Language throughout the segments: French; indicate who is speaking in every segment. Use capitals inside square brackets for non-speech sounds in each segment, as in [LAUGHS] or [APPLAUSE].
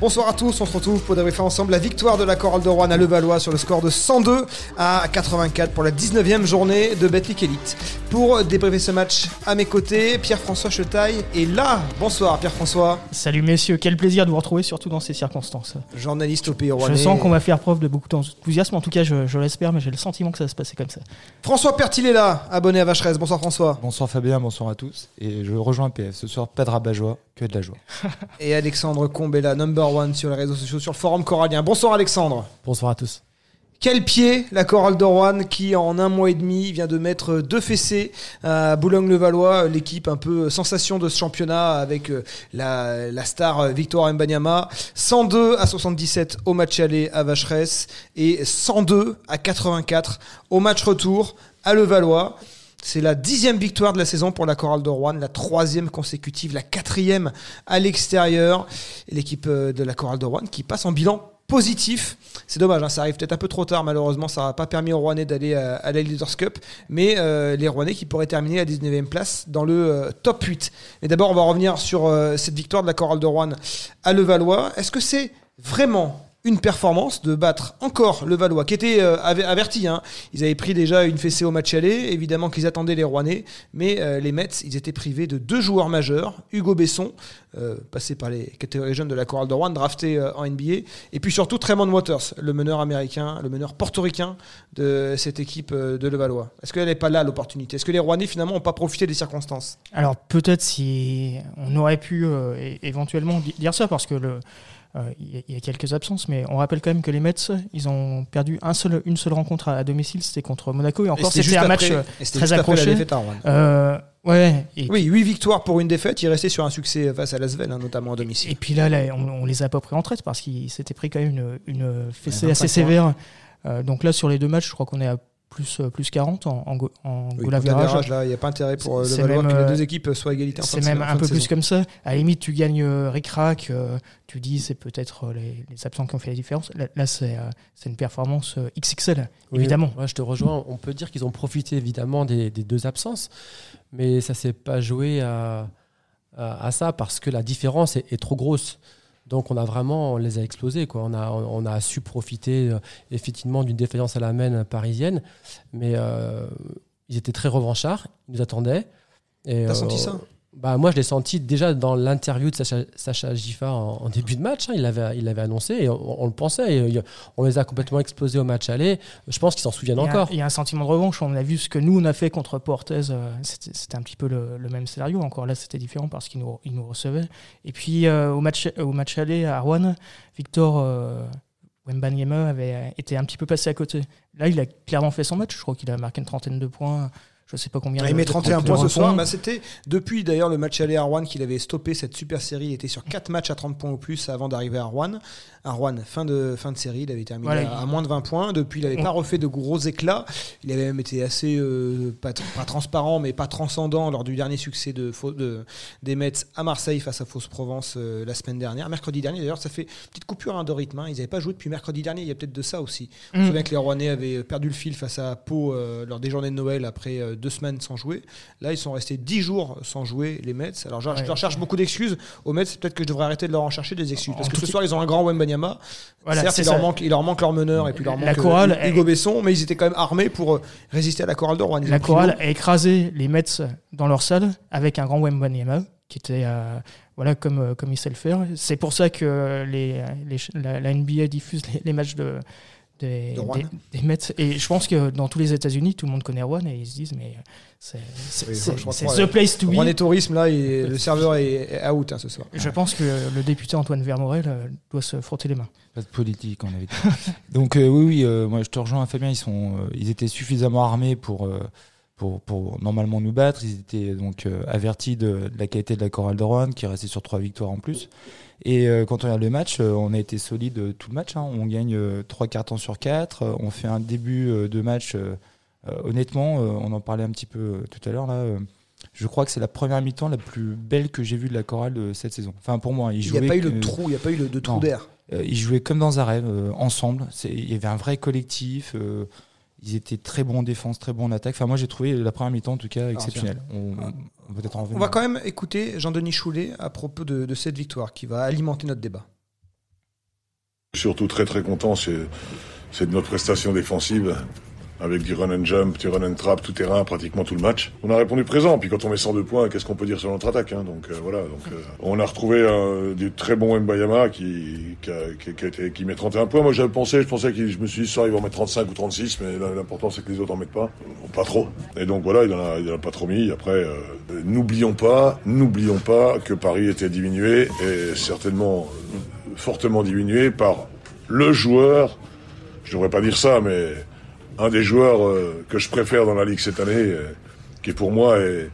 Speaker 1: Bonsoir à tous, on se retrouve pour débriefer ensemble la victoire de la chorale de Rouen à Levallois sur le score de 102 à 84 pour la 19e journée de Betclic Elite. Pour débriefer ce match à mes côtés, Pierre-François Chetaille est là. Bonsoir Pierre-François.
Speaker 2: Salut messieurs, quel plaisir de vous retrouver surtout dans ces circonstances.
Speaker 1: Journaliste au Pays
Speaker 2: Je sens qu'on va faire preuve de beaucoup d'enthousiasme, en tout cas je, l'espère, mais j'ai le sentiment que ça va se passer comme ça.
Speaker 1: François Pertil est là, abonné à Vacheresse. Bonsoir François.
Speaker 3: Bonsoir Fabien, bonsoir à tous. Et je rejoins PF ce soir, pas de rabat-joie, que de la joie. [LAUGHS]
Speaker 1: Et Alexandre Combella, number one sur les réseaux sociaux, sur le forum corallien. Bonsoir Alexandre.
Speaker 4: Bonsoir à tous.
Speaker 1: Quel pied la chorale Rouen qui en un mois et demi vient de mettre deux fessées à Boulogne-le-Valois, l'équipe un peu sensation de ce championnat avec euh, la, star Victoire Mbanyama, 102 à 77 au match aller à Vacheresse et 102 à 84 au match retour à Levallois. C'est la dixième victoire de la saison pour la chorale de Rouen, la troisième consécutive, la quatrième à l'extérieur. L'équipe euh, de la chorale de Rouen qui passe en bilan positif. C'est dommage, hein, ça arrive peut-être un peu trop tard, malheureusement, ça n'a pas permis aux Rouennais d'aller à, la Leaders Cup, mais euh, les Rouennais qui pourraient terminer à 19e place dans le euh, top 8. Mais d'abord, on va revenir sur euh, cette victoire de la chorale de Rouen à Levallois. Est-ce que c'est vraiment une performance de battre encore le Valois, qui était euh, averti. Hein. Ils avaient pris déjà une fessée au match aller, évidemment qu'ils attendaient les Rouennais, mais euh, les Mets, ils étaient privés de deux joueurs majeurs, Hugo Besson, euh, passé par les catégories jeunes de la Chorale de Rouen, drafté en NBA, et puis surtout Tremont Waters, le meneur américain, le meneur portoricain de cette équipe de Levallois. Est-ce qu'elle n'est pas là l'opportunité? Est-ce que les Rouennais finalement n'ont pas profité des circonstances?
Speaker 2: Alors peut-être si on aurait pu éventuellement dire ça, parce que le il y, a quelques absences, mais on rappelle quand même que les Mets, ils ont perdu un seul, une seule rencontre à, domicile, c'était contre Monaco, et encore c'était un match euh, très accroché.
Speaker 1: Euh, ouais, oui, 8 victoires pour une défaite, il restait sur un succès face à Lasvel, hein, notamment à domicile.
Speaker 2: Et puis là, on, les a pas pris en traite parce qu'ils s'étaient pris quand même une, une fessée assez sévère. donc là, sur les deux matchs, je crois qu'on est à plus, euh, plus 40 en, en, en
Speaker 1: oui, goal Il n'y a pas intérêt pour le Valois que les deux équipes soient égalitaires.
Speaker 2: C'est même un peu plus comme ça. À la limite, tu gagnes euh, ric-rac, euh, tu dis c'est peut-être les, les, absents qui ont fait la différence. Là, c'est une performance XXL, évidemment.
Speaker 4: je te rejoins. On peut dire qu'ils ont profité évidemment des, des, deux absences, mais ça s'est pas joué à, à, ça parce que la différence est, est trop grosse. Donc on a vraiment, on les a explosés. Quoi. On, a, on a su profiter euh, effectivement d'une défaillance à la main parisienne, mais euh, ils étaient très revanchards, ils nous attendaient.
Speaker 1: T'as senti ça?
Speaker 4: Bah, moi, je l'ai senti déjà dans l'interview de Sacha, Sacha Giffard en, début de match. Hein, il l'avait il annoncé et on, le pensait. Et, on les a complètement explosés au match aller. Je pense qu'ils s'en souviennent encore.
Speaker 2: Il y a un sentiment de revanche. On a vu ce que nous, on a fait contre Portez. Euh, c'était un petit peu le, même scénario. Encore là, c'était différent parce qu'ils nous, nous recevaient. Et puis, euh, au, match, au match aller à Rouen, Victor. Euh, Wembanyama avait été un petit peu passé à côté. Là, il a clairement fait son match. Je crois qu'il a marqué une trentaine de points je sais pas combien.
Speaker 1: il met 31 points ce soir. Bah, c'était depuis d'ailleurs le match aller à Rouen qu'il avait stoppé cette super série. Il était sur 4 matchs à 30 points ou plus avant d'arriver à Rouen. À Rouen, fin de, fin de série, il avait terminé à, moins de 20 points. Depuis, il n'avait pas refait de gros éclats. Il avait même été assez, euh, pas, transparent, mais pas transcendant lors du dernier succès de, de des Mets à Marseille face à Fausse-Provence euh, la semaine dernière. Mercredi dernier, d'ailleurs, ça fait une petite coupure hein, de rythme. Hein. Ils n'avaient pas joué depuis mercredi dernier. Il y a peut-être de ça aussi. On se mm. souvient que les Rouennais avaient perdu le fil face à Pau euh, lors des journées de Noël après deux semaines sans jouer. Là, ils sont restés 10 jours sans jouer, les Mets. Alors, je, leur cherche beaucoup d'excuses. Aux Mets, peut-être que je devrais arrêter de leur en chercher des excuses. Parce que ce soir, ils ont un grand Wembanyama. Voilà, Certes, il leur, manque, il leur manque leur meneur et puis leur manque euh, Hugo Besson, mais ils étaient quand même armés pour euh, résister à la chorale de Rouen.
Speaker 2: La chorale a écrasé les Mets dans leur salle avec un grand Wembanyama qui était euh, voilà comme comme il sait le faire. C'est pour ça que les, la, NBA diffuse les matchs de des, des, Mets. Et je pense que dans tous les États-Unis, tout le monde connaît Rouen et ils se disent, mais c'est the place to be.
Speaker 1: Rouen et tourisme, là, le serveur est out hein, ce soir.
Speaker 2: Je pense que le député Antoine Vermorel euh, doit se frotter les mains.
Speaker 3: Pas de politique, on avait dit. [LAUGHS] Donc, euh, oui, oui, euh, moi je te rejoins, Fabien, ils, sont, ils étaient suffisamment armés pour. Pour, pour, normalement nous battre. Ils étaient donc avertis de, la qualité de la chorale de Rouen, qui restait sur trois victoires en plus. Et euh, quand on regarde le match, euh, on a été solide euh, tout le match. Hein. On gagne 3 cartons sur 4. On fait un début de match, honnêtement, on en parlait un petit peu tout à l'heure là je crois que c'est la première mi-temps la plus belle que j'ai vue de la chorale de cette saison. Enfin, pour moi,
Speaker 1: il n'y a pas eu le trou, il n'y a pas eu le, de trou d'air.
Speaker 3: Euh, ils jouaient comme dans un rêve, euh, ensemble. Il y avait un vrai collectif. Ils étaient très bons en défense, très bons en attaque. Enfin, moi, j'ai trouvé la première mi-temps, en tout cas, exceptionnelle. On,
Speaker 1: on, va quand même écouter Jean-Denis Choulet à propos de, de, cette victoire qui va alimenter notre débat.
Speaker 5: Surtout très très content, c'est de notre prestation défensive avec du run and jump, du run and trap, tout terrain, pratiquement tout le match. On a répondu présent, puis quand on met 102 points, qu'est-ce qu'on peut dire sur notre attaque hein Donc euh, voilà, donc, euh, on a retrouvé euh, des très bons Mbayama qui, qui, qui, qui, qui, met 31 points. Moi j'avais pensé, je pensais que je me suis dit, ça, ils vont mettre 35 ou 36, mais l'important c'est que les autres en mettent pas. Pas trop. Et donc voilà, il en a, il a pas trop mis. Après, n'oublions pas, n'oublions pas que Paris était diminué, et certainement fortement diminué par le joueur, je devrais pas dire ça, mais un des joueurs euh, que je préfère dans la Ligue cette année, euh, qui est pour moi, et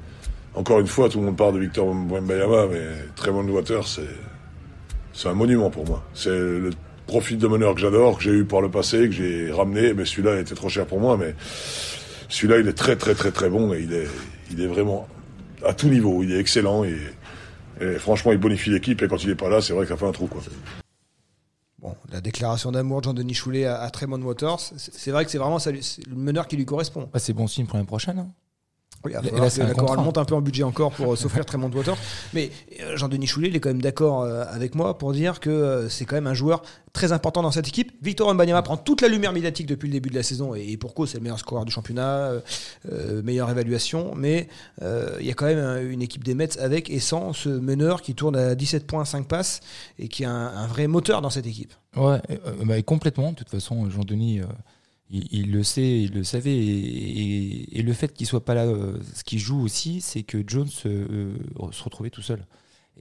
Speaker 5: encore une fois, tout le monde parle de Victor Mbanyama, mais Tremont Water, c'est, un monument pour moi. C'est le profil de meneur que j'adore, que j'ai eu par le passé, que j'ai ramené, mais celui-là était trop cher pour moi, mais celui-là, il est très, très, très, très bon, et il est, il est vraiment à tout niveau, il est excellent, et, et franchement, il bonifie l'équipe, et quand il est pas là, c'est vrai que ça fait un trou, quoi.
Speaker 1: Bon, la déclaration d'amour de Jean-Denis Choulet à, Tremont Waters, c'est vrai que c'est vraiment le meneur qui lui correspond.
Speaker 3: Bah, c'est bon signe pour l'année prochaine. Hein.
Speaker 1: Oui, là, la monte un peu en budget encore pour euh, s'offrir Tremont Waters. Mais euh, Jean-Denis Choulet, il est quand même d'accord euh, avec moi pour dire que c'est quand même un joueur très important dans cette équipe. Victor Mbanyama prend toute la lumière médiatique depuis le début de la saison et, pour cause, c'est le meilleur scoreur du championnat, meilleure évaluation. Mais il y a quand même une équipe des Mets avec et sans ce meneur qui tourne à 17 points, 5 passes et qui est un, vrai moteur dans cette équipe.
Speaker 3: Ouais, bah, complètement. De toute façon, Jean-Denis il, le sait, il le savait. Et, le fait qu'il soit pas là, euh, ce qui joue aussi, c'est que Jones euh, se retrouvait tout seul.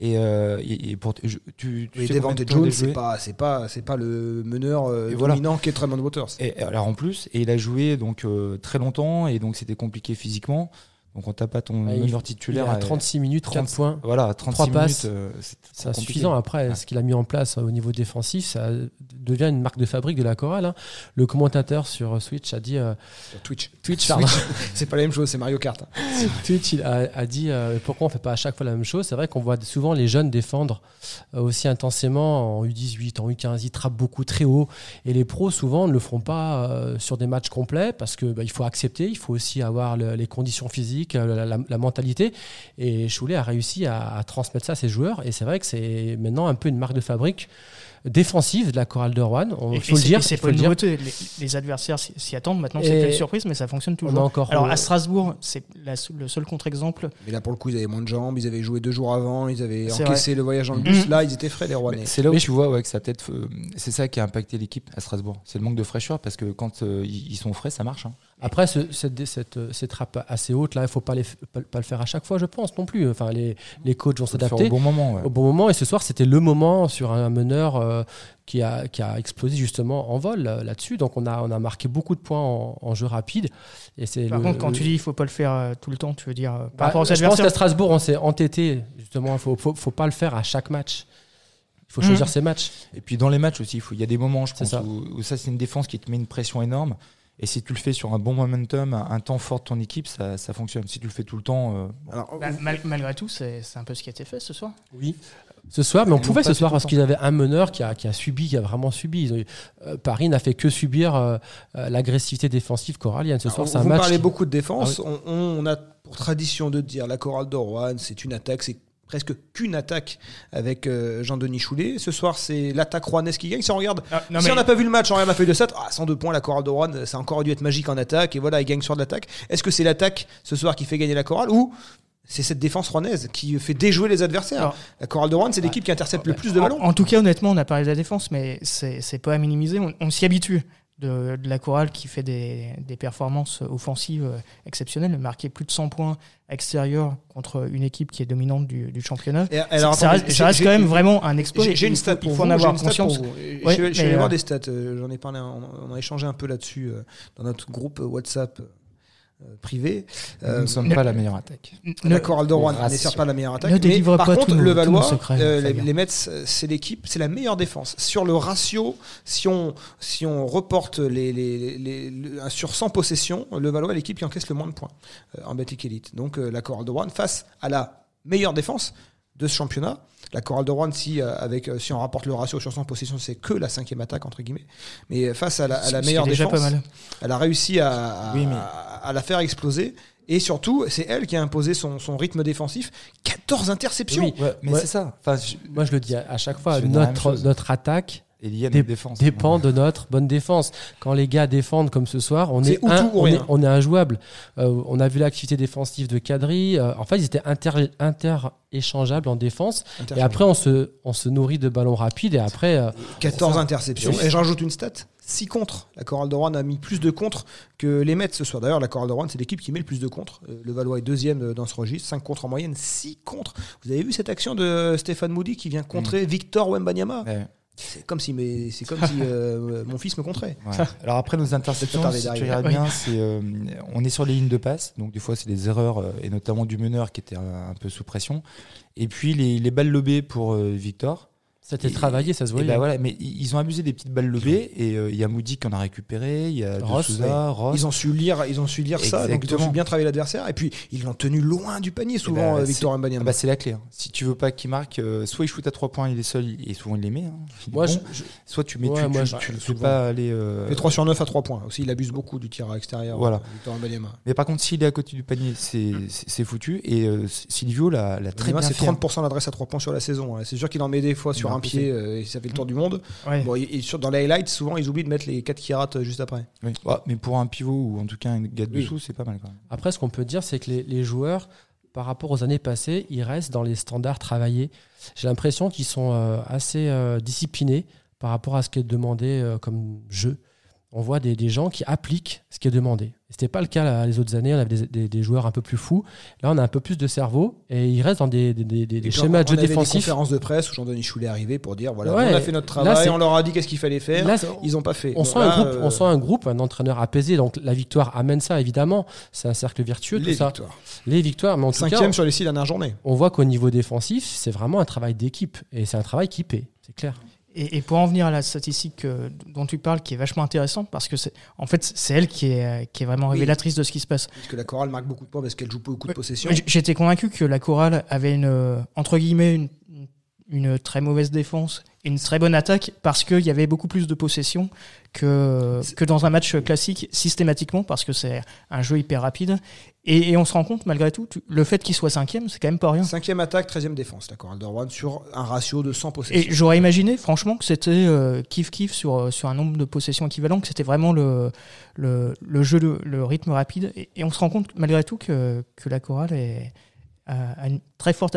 Speaker 3: Et, euh, pour, tu,
Speaker 1: tu Jones, c'est pas, c'est pas, c'est pas le meneur dominant qu'est Tremont Waters.
Speaker 3: Et alors en plus, et il a joué donc très longtemps et donc c'était compliqué physiquement. Donc on tape pas ton
Speaker 4: meilleur
Speaker 3: titulaire
Speaker 4: à 36 minutes, 30 points.
Speaker 3: Voilà, 36 passes, minutes. Euh,
Speaker 4: c'est insuffisant. Après, ce qu'il a mis en place au niveau défensif, ça devient une marque de fabrique de la chorale. Hein. Le commentateur sur Switch a dit. Euh,
Speaker 1: Twitch. Twitch, [LAUGHS] c'est pas la même chose, c'est Mario Kart. [LAUGHS]
Speaker 4: Twitch il a, dit euh, pourquoi on fait pas à chaque fois la même chose? C'est vrai qu'on voit souvent les jeunes défendre aussi intensément en U18, en U15. Ils trappent beaucoup très haut. Et les pros, souvent, ne le feront pas sur des matchs complets parce qu'il bah, il faut accepter, il faut aussi avoir les conditions physiques la, mentalité. Et Choulet a réussi à, transmettre ça à ses joueurs. Et c'est vrai que c'est maintenant un peu une marque de fabrique défensive de la chorale de Rouen. Il faut le dire.
Speaker 2: C'est pas une nouveauté. Les, adversaires s'y attendent. Maintenant, c'est une surprise, mais ça fonctionne toujours. Encore Alors, à Strasbourg, c'est le seul contre-exemple.
Speaker 1: Mais là, pour le coup, ils avaient moins de jambes. Ils avaient joué deux jours avant. Ils avaient encaissé le voyage en bus. Là, ils étaient frais, les Rouennais.
Speaker 3: C'est là où tu vois ouais, que ça peut euh, C'est ça qui a impacté l'équipe à Strasbourg. C'est le manque de fraîcheur parce que quand euh, ils sont frais, ça marche. Hein.
Speaker 4: Après, cette, cette, cette, trappe assez haute, là, il ne faut pas, les, pas, le faire à chaque fois, je pense, non plus. Enfin, les, les coachs vont s'adapter.
Speaker 3: Au bon moment.
Speaker 4: Au bon moment. Et ce soir, c'était le moment sur un meneur euh, qui, a, qui a explosé justement en vol euh, là-dessus. Donc, on a, on a marqué beaucoup de points en, jeu rapide.
Speaker 2: Et Par contre, quand tu dis qu'il ne faut pas le faire euh, tout le temps, tu veux dire
Speaker 4: par bah, rapport aux Je pense qu'à Strasbourg, on s'est entêté. Justement, il ne faut, faut, faut, pas le faire à chaque match. Il faut choisir mmh. ses matchs.
Speaker 3: Et puis dans les matchs aussi, il y a des moments, je pense, où ça c'est une défense qui te met une pression énorme. Et si tu le fais sur un bon momentum, un, temps fort de ton équipe, ça, ça, fonctionne. Si tu le fais tout le temps. Euh,
Speaker 2: Alors, bah, malgré tout, c'est un peu ce qui a été fait ce soir.
Speaker 4: Oui. Ce soir, mais on pouvait ce soir parce qu'ils avaient un meneur qui a, qui a, subi, qui a vraiment subi. Euh, Paris n'a fait que subir euh, l'agressivité défensive corallienne. Ce soir, c'est un
Speaker 1: match.
Speaker 4: Vous
Speaker 1: parlez beaucoup de défense. Ah on, on, a pour tradition de dire la chorale d'Orwan, c'est une attaque, c'est presque qu'une attaque avec euh, Jean-Denis Choulet. Ce soir, c'est l'attaque rouennaise qui gagne. Si on regarde, ah, si on n'a pas vu le match, on regarde la feuille de 7, ah, 102 points, la chorale de Rouen, ça a encore dû être magique en attaque. Et voilà, il gagne sur de l'attaque. Est-ce que c'est l'attaque ce soir qui fait gagner la chorale ou c'est cette défense rouennaise qui fait déjouer les adversaires? la chorale de Rouen, c'est l'équipe qui intercepte le plus de ballons.
Speaker 2: En, tout cas, honnêtement, on a parlé de la défense, mais c'est pas à minimiser. on s'y habitue de, la chorale qui fait des, performances offensives euh, exceptionnelles, marquer plus de 100 points extérieurs contre une équipe qui est dominante du, championnat. alors, ça, reste, quand même vraiment un exploit.
Speaker 1: J'ai une stat pour il faut en avoir conscience. je, vais aller des stats. Euh, j'en ai parlé, on, a échangé un peu là-dessus euh, dans notre groupe WhatsApp euh.
Speaker 3: Nous
Speaker 1: Euh,
Speaker 3: ne sommes pas la meilleure attaque.
Speaker 1: La chorale de Rouen n'est certes pas la meilleure attaque,
Speaker 2: Ne
Speaker 1: mais par
Speaker 2: pas
Speaker 1: contre, le Valois, euh, les, Mets, euh, c'est l'équipe, c'est la meilleure défense. Sur le ratio, si on, si on reporte les, les, les- les- sur 100 possessions, le Valois est l'équipe qui encaisse le moins de points euh, en Betclic Elite. Donc euh, la chorale de Rouen face à la meilleure défense de ce championnat. La chorale de Rouen, si, euh, avec, euh, si on rapporte le ratio sur 100 possessions, c'est que la cinquième attaque, entre guillemets. Mais face à la, à meilleure
Speaker 2: déjà
Speaker 1: défense,
Speaker 2: pas mal.
Speaker 1: elle a réussi à, à,
Speaker 3: Oui, mais-
Speaker 1: à- à la faire exploser. Et surtout, c'est elle qui a imposé son, son rythme défensif. 14 interceptions.
Speaker 4: Oui.
Speaker 3: Ouais, mais
Speaker 4: Ouais.
Speaker 3: c'est ça. Enfin, je-
Speaker 4: Moi, je le dis à, à chaque fois, notre, notre attaque
Speaker 3: et lié à notre défense.
Speaker 4: dépend de notre bonne défense. Quand les gars défendent comme ce soir, on est, un- on, est, on est injouable. Euh, on a vu l'activité défensive de Kadri. euh, en fait, ils étaient inter, inter-échangeables en défense. Et après, on se, on se nourrit de ballons rapides. Et après, euh,
Speaker 1: 14
Speaker 4: ça.
Speaker 1: interceptions. Et je rajoute une stat 6 contre. La Chorale de Rouen a mis plus de contre que les Mets ce soir. D'ailleurs, la Chorale de Rouen, c'est l'équipe qui met le plus de contre. Euh, Le Valois est deuxième euh, dans ce registre. 5 contre en moyenne, 6 contre. Vous avez vu cette action de Stéphane Moody qui vient contrer Victor Wembanyama?
Speaker 3: Ouais.
Speaker 1: C'est comme si, mes- c'est comme si euh, mon fils me contrait.
Speaker 3: Ouais. Alors après nos interceptions, si tu regardes bien, c'est euh, on est sur les lignes de passe, donc des fois c'est des erreurs euh, et notamment du meneur qui était un, un peu sous pression. Et puis les, les balles lobées pour euh, Victor.
Speaker 4: C'était travaillé, ça se
Speaker 3: Et
Speaker 4: voyait.
Speaker 3: ben voilà, mais ils ont abusé des petites balles lobées et euh, il y a Moody qui en a récupéré, il y a
Speaker 4: Ross,
Speaker 3: Souza, Ross.
Speaker 1: Ils ont su lire, ils ont su lire ça, donc ils ont su bien travailler l'adversaire. Et puis ils l'ont tenu loin du panier souvent,
Speaker 3: ben,
Speaker 1: euh, Victor
Speaker 3: Ah
Speaker 1: Wembanyama.
Speaker 3: bah, c'est la clé. hein. Si tu veux pas qu'il marque, euh, soit il shoot à 3 points, il est seul, et souvent il les met. hein. Il est
Speaker 4: Moi,
Speaker 3: bon.
Speaker 4: je- je-
Speaker 3: soit tu mets,
Speaker 4: Ouais,
Speaker 3: tu,
Speaker 4: moi,
Speaker 3: tu-
Speaker 4: je-
Speaker 3: tu
Speaker 4: souvent.
Speaker 3: pas aller. euh,
Speaker 1: Et 3 sur 9 à 3 points. Aussi, il abuse beaucoup du tir à l'extérieur.
Speaker 3: Voilà.
Speaker 1: Victor Wembanyama.
Speaker 3: Mais par contre, s'il est à côté du panier, c'est foutu. Et euh, Silvio l'a très bien
Speaker 1: c'est
Speaker 3: fait. hein.
Speaker 1: 30% d'adresse à 3 points sur la saison. hein. C'est sûr qu'il en met des fois sur
Speaker 3: Il en
Speaker 1: un
Speaker 3: a
Speaker 1: pied euh, et ça fait le tour du monde.
Speaker 2: Ouais.
Speaker 1: Bon, et, et sur- dans les highlights, souvent, ils oublient de mettre les 4 qui ratent euh, juste après.
Speaker 3: Oui. Ouais, mais pour un pivot ou en tout cas un gars de
Speaker 1: Oui.
Speaker 3: dessous, c'est pas mal quand même.
Speaker 4: Après, ce qu'on peut dire, c'est que les, les joueurs, par rapport aux années passées, ils restent dans les standards travaillés. J'ai l'impression qu'ils sont euh, assez euh, disciplinés par rapport à ce qui est demandé euh, comme jeu. On voit des, des gens qui appliquent ce qui est demandé. Ce n'était pas le cas là, les autres années. On avait des, des- des joueurs un peu plus fous. Là, on a un peu plus de cerveau et ils restent dans des, schémas de jeu défensif.
Speaker 1: des conférences de presse où Jean-Denis Choulet est arrivé pour dire voilà,
Speaker 4: Ouais.
Speaker 1: on a fait notre
Speaker 4: Là,
Speaker 1: travail,
Speaker 4: c'est-
Speaker 1: on leur a dit qu'est-ce qu'il fallait faire.
Speaker 4: Là,
Speaker 1: ils n'ont pas fait.
Speaker 4: on, sent
Speaker 1: là,
Speaker 4: un groupe,
Speaker 1: euh,
Speaker 4: on sent un groupe, un entraîneur apaisé. Donc la victoire amène ça, évidemment. C'est un cercle vertueux,
Speaker 1: les
Speaker 4: tout ça.
Speaker 1: victoires.
Speaker 4: Les victoires, mais en tout cas,
Speaker 1: Cinquième sur les six dernières journées.
Speaker 4: on voit qu'au niveau défensif, c'est vraiment un travail d'équipe. Et c'est un travail qui paie, c'est clair.
Speaker 2: Et, et pour en venir à la statistique euh, dont tu parles, qui est vachement intéressante, parce que c'est, en fait, c'est elle qui est, euh, qui est vraiment
Speaker 1: Oui.
Speaker 2: révélatrice de ce qui se passe.
Speaker 1: Puisque la chorale marque beaucoup de points parce qu'elle joue beaucoup de possession.
Speaker 2: J'étais convaincu que la chorale avait une, euh, entre guillemets, une, une très mauvaise défense et une très bonne attaque parce qu'il y avait beaucoup plus de possession que, que dans un match classique systématiquement parce que c'est un jeu hyper rapide. Et, et on se rend compte, malgré tout, tu- le fait qu'il soit cinquième, c'est quand même pas rien.
Speaker 1: Cinquième attaque, treizième défense, la chorale de Rouen, sur un ratio de 100 possessions.
Speaker 2: Et j'aurais imaginé, franchement, que c'était euh, kiff-kiff sur, euh, sur un nombre de possessions équivalent, que c'était vraiment le, le, le jeu, le, le rythme rapide. Et, et on se rend compte, malgré tout, que, que la chorale est, a une très forte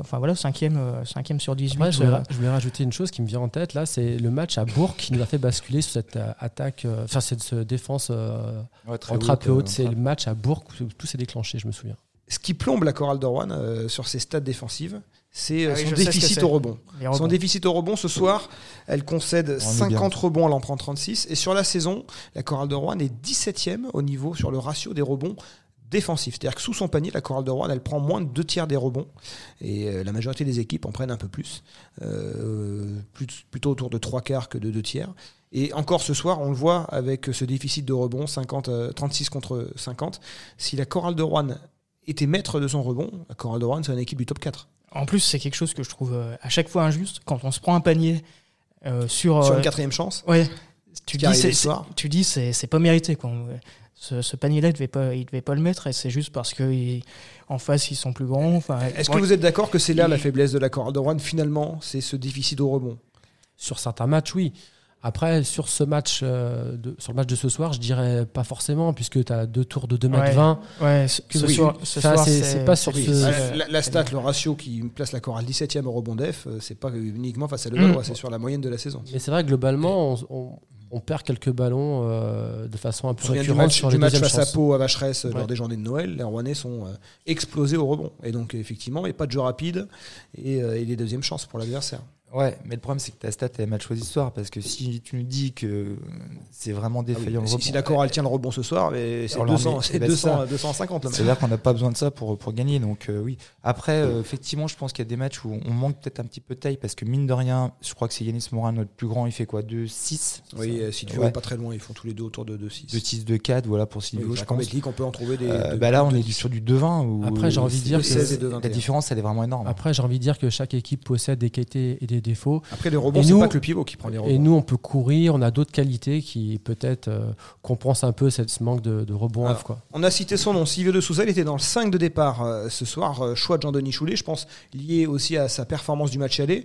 Speaker 2: Enfin voilà, cinquième, euh, cinquième sur 18.
Speaker 4: Après, je, voulais,
Speaker 2: euh,
Speaker 4: je voulais rajouter une chose qui me vient en tête. Là, c'est le match à Bourg qui nous a fait basculer sur cette euh, attaque, euh, enfin cette défense euh,
Speaker 3: Ouais, très
Speaker 4: en trappe
Speaker 3: haute,
Speaker 4: haute. C'est le match à Bourg où tout s'est déclenché, je me souviens.
Speaker 1: Ce qui plombe la chorale de Rouen euh, sur ses stats défensives, c'est
Speaker 2: Ah oui,
Speaker 1: son
Speaker 2: ce
Speaker 1: déficit au rebond. Son déficit au rebond ce soir, elle concède
Speaker 3: est
Speaker 1: 50
Speaker 3: bien.
Speaker 1: rebonds, elle en prend 36. Et sur la saison, la chorale de Rouen est 17e au niveau sur le ratio des rebonds défensifs. C'est-à-dire que sous son panier, la chorale de Rouen, elle prend moins de deux tiers des rebonds. Et euh, la majorité des équipes en prennent un peu plus. Euh, plus- plutôt autour de trois quarts que de deux tiers. Et encore ce soir, on le voit avec ce déficit de rebond, 50, euh, 36 contre 50. Si la chorale de Rouen était maître de son rebond, la chorale de Rouen, c'est une équipe du top 4.
Speaker 2: En plus, c'est quelque chose que je trouve euh, à chaque fois injuste. Quand on se prend un panier euh, sur.
Speaker 1: Sur une quatrième chance,
Speaker 2: ouais, tu dis, tu dis c'est, c'est pas mérité. Quoi. Ce, ce panier-là, il devait pas, il devait pas le mettre et c'est juste parce qu'en face, ils sont plus grands. Enfin,
Speaker 1: Est-ce que vous êtes d'accord que c'est là la faiblesse de la chorale de Rouen Finalement, c'est ce déficit au rebond?
Speaker 4: Sur certains matchs, oui. Après, sur ce match, euh, de, sur le match de ce soir, je dirais pas forcément, puisque tu as deux tours de 2 mètres
Speaker 2: Ouais.
Speaker 4: 20.
Speaker 2: Ouais, ce,
Speaker 4: Que
Speaker 2: ce
Speaker 4: oui.
Speaker 2: soir, ce
Speaker 4: Enfin,
Speaker 2: soir,
Speaker 4: c'est- c'est pas sur
Speaker 1: Oui,
Speaker 4: ce-
Speaker 1: la, la- la stat, le ratio qui place la chorale 17e au rebond def, euh, c'est pas uniquement face à
Speaker 2: Mm.
Speaker 1: Levallois, c'est sur la moyenne de la saison.
Speaker 4: Mais c'est vrai que globalement, on, on- on perd quelques ballons euh, de façon un peu
Speaker 1: reviens du
Speaker 4: récurrente
Speaker 1: match,
Speaker 4: sur
Speaker 1: du
Speaker 4: les
Speaker 1: match
Speaker 4: deuxièmes
Speaker 1: face à. Pau à Vacheresse euh, lors des journées de Noël. Les Rouennais sont euh, explosés au rebond. Et donc, effectivement, il n'y a pas de jeu rapide et, euh, et les deuxièmes chances pour l'adversaire.
Speaker 3: Ouais, mais le problème, c'est que ta stat est mal choisie ce soir. Parce que si tu nous dis que c'est vraiment
Speaker 1: Ah oui,
Speaker 3: défaillant le
Speaker 1: si,
Speaker 3: rebond,
Speaker 1: si la chorale tient le rebond ce soir, mais c'est
Speaker 3: Alors,
Speaker 1: 200,
Speaker 3: mais-
Speaker 1: c'est
Speaker 3: bah,
Speaker 1: 200,
Speaker 3: ça.
Speaker 1: 250 là.
Speaker 3: C'est-à-dire qu'on n'a pas besoin de ça pour, pour gagner. Donc euh, oui. Après, euh, effectivement, je pense qu'il y a des matchs où on manque peut-être un petit peu de taille parce que mine de rien, je crois que c'est Yanis Morin, notre plus grand, il fait quoi 2-6
Speaker 1: Oui, euh, Silvio
Speaker 3: Ouais.
Speaker 1: pas très loin, ils font tous les deux autour de 2-6.
Speaker 3: 2-6, 2-4, voilà pour
Speaker 1: Oui,
Speaker 3: Silvio, je
Speaker 1: la
Speaker 3: pense.
Speaker 1: Combat League, on peut en trouver des.
Speaker 3: Euh,
Speaker 1: de-
Speaker 3: bah là, on
Speaker 1: de
Speaker 3: est
Speaker 1: 10.
Speaker 3: sur du 2-20. où
Speaker 4: Après, j'ai envie de dire
Speaker 1: que- 16 et 2-21.
Speaker 3: la différence, elle est vraiment énorme.
Speaker 4: Après, j'ai envie de dire que chaque équipe possède des qualités et des
Speaker 1: Après, les rebonds, c'est pas que le pivot qui prend les rebonds.
Speaker 4: Et nous, on peut courir, on a d'autres qualités qui peut-être euh, compensent un peu cette, ce manque de, de rebond
Speaker 1: Alors,
Speaker 4: off. Quoi.
Speaker 1: On a cité son nom, Silvio de Souza, il était dans le 5 de départ euh, ce soir, euh, choix de Jean-Denis Choulet, je pense lié aussi à sa performance du match aller.